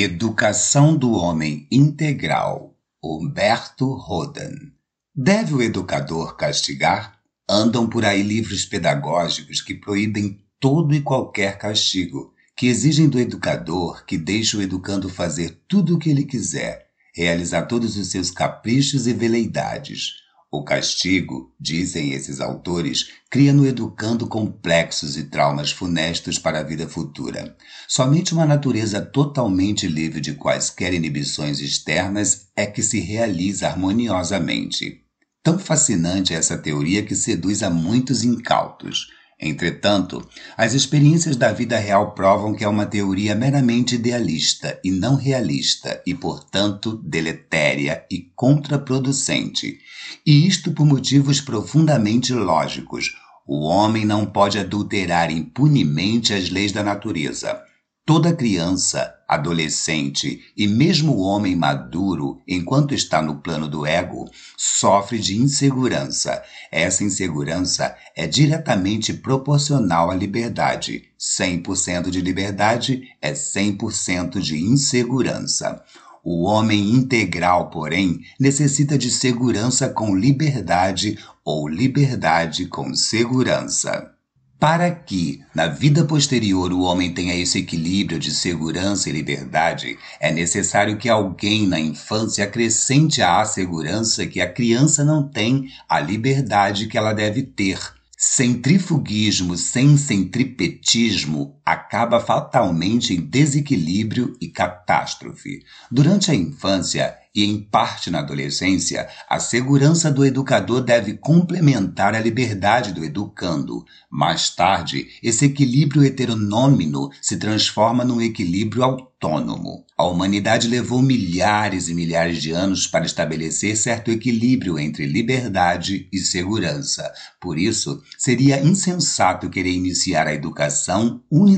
Educação do Homem Integral, Humberto Rodan. Deve o educador castigar? Andam por aí livros pedagógicos que proíbem todo e qualquer castigo, que exigem do educador que deixe o educando fazer tudo o que ele quiser, realizar todos os seus caprichos e veleidades o castigo, dizem esses autores, cria no educando complexos e traumas funestos para a vida futura. Somente uma natureza totalmente livre de quaisquer inibições externas é que se realiza harmoniosamente. Tão fascinante é essa teoria que seduz a muitos incautos. Entretanto, as experiências da vida real provam que é uma teoria meramente idealista e não realista e, portanto, deletéria e contraproducente. E isto por motivos profundamente lógicos. O homem não pode adulterar impunemente as leis da natureza. Toda criança, adolescente e mesmo o homem maduro, enquanto está no plano do ego, sofre de insegurança. Essa insegurança é diretamente proporcional à liberdade. 100% de liberdade é 100% de insegurança. O homem integral, porém, necessita de segurança com liberdade ou liberdade com segurança. Para que, na vida posterior, o homem tenha esse equilíbrio de segurança e liberdade, é necessário que alguém na infância acrescente à segurança que a criança não tem a liberdade que ela deve ter. Centrifugismo sem centripetismo acaba fatalmente em desequilíbrio e catástrofe. Durante a infância, e, em parte na adolescência, a segurança do educador deve complementar a liberdade do educando. Mais tarde, esse equilíbrio heteronômino se transforma num equilíbrio autônomo. A humanidade levou milhares e milhares de anos para estabelecer certo equilíbrio entre liberdade e segurança. Por isso, seria insensato querer iniciar a educação unilateralmente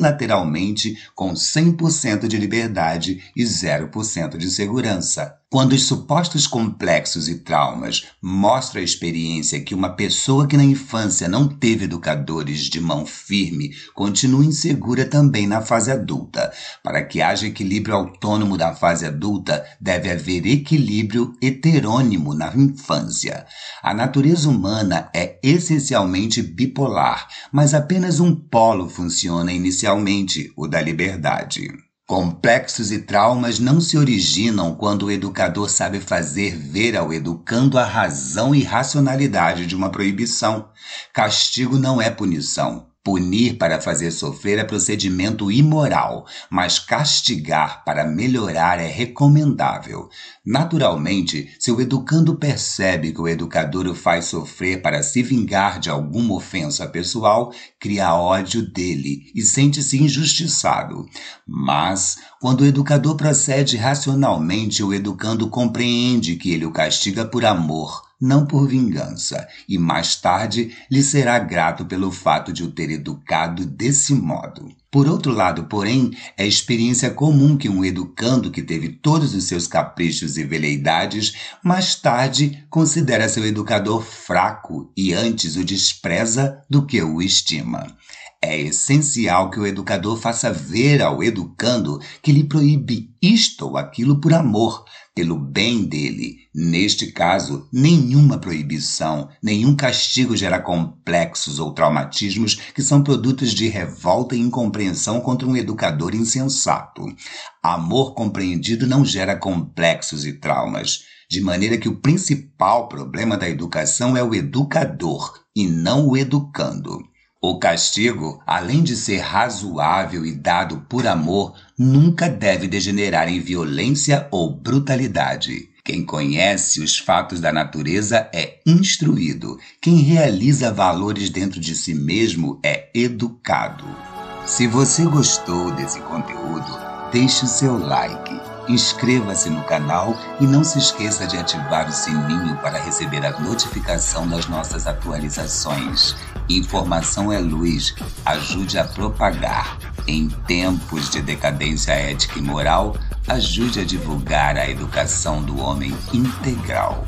com 100% de liberdade e 0% de segurança. Quando os supostos complexos e traumas mostram a experiência que uma pessoa que na infância não teve educadores de mão firme continua insegura também na fase adulta. Para que haja equilíbrio autônomo na fase adulta, deve haver equilíbrio heterônimo na infância. A natureza humana é essencialmente bipolar, mas apenas um polo funciona inicialmente, o da liberdade. Complexos e traumas não se originam quando o educador sabe fazer ver ao educando a razão e racionalidade de uma proibição. Castigo não é punição. Punir para fazer sofrer é procedimento imoral, mas castigar para melhorar é recomendável. Naturalmente, se o educando percebe que o educador o faz sofrer para se vingar de alguma ofensa pessoal, cria ódio dele e sente-se injustiçado. Mas, quando o educador procede racionalmente, o educando compreende que ele o castiga por amor não por vingança, e mais tarde lhe será grato pelo fato de o ter educado desse modo. Por outro lado, porém, é experiência comum que um educando que teve todos os seus caprichos e veleidades, mais tarde considera seu educador fraco e antes o despreza do que o estima. É essencial que o educador faça ver ao educando que lhe proíbe isto ou aquilo por amor, pelo bem dele. Neste caso, nenhuma proibição, nenhum castigo gera complexos ou traumatismos que são produtos de revolta e incompreensão contra um educador insensato. Amor compreendido não gera complexos e traumas. De maneira que o principal problema da educação é o educador e não o educando. O castigo, além de ser razoável e dado por amor, nunca deve degenerar em violência ou brutalidade. Quem conhece os fatos da natureza é instruído. Quem realiza valores dentro de si mesmo é educado. Se você gostou desse conteúdo, deixe o seu like Inscreva-se no canal e não se esqueça de ativar o sininho para receber a notificação das nossas atualizações. Informação é luz, ajude a propagar. Em tempos de decadência ética e moral, ajude a divulgar a educação do homem integral.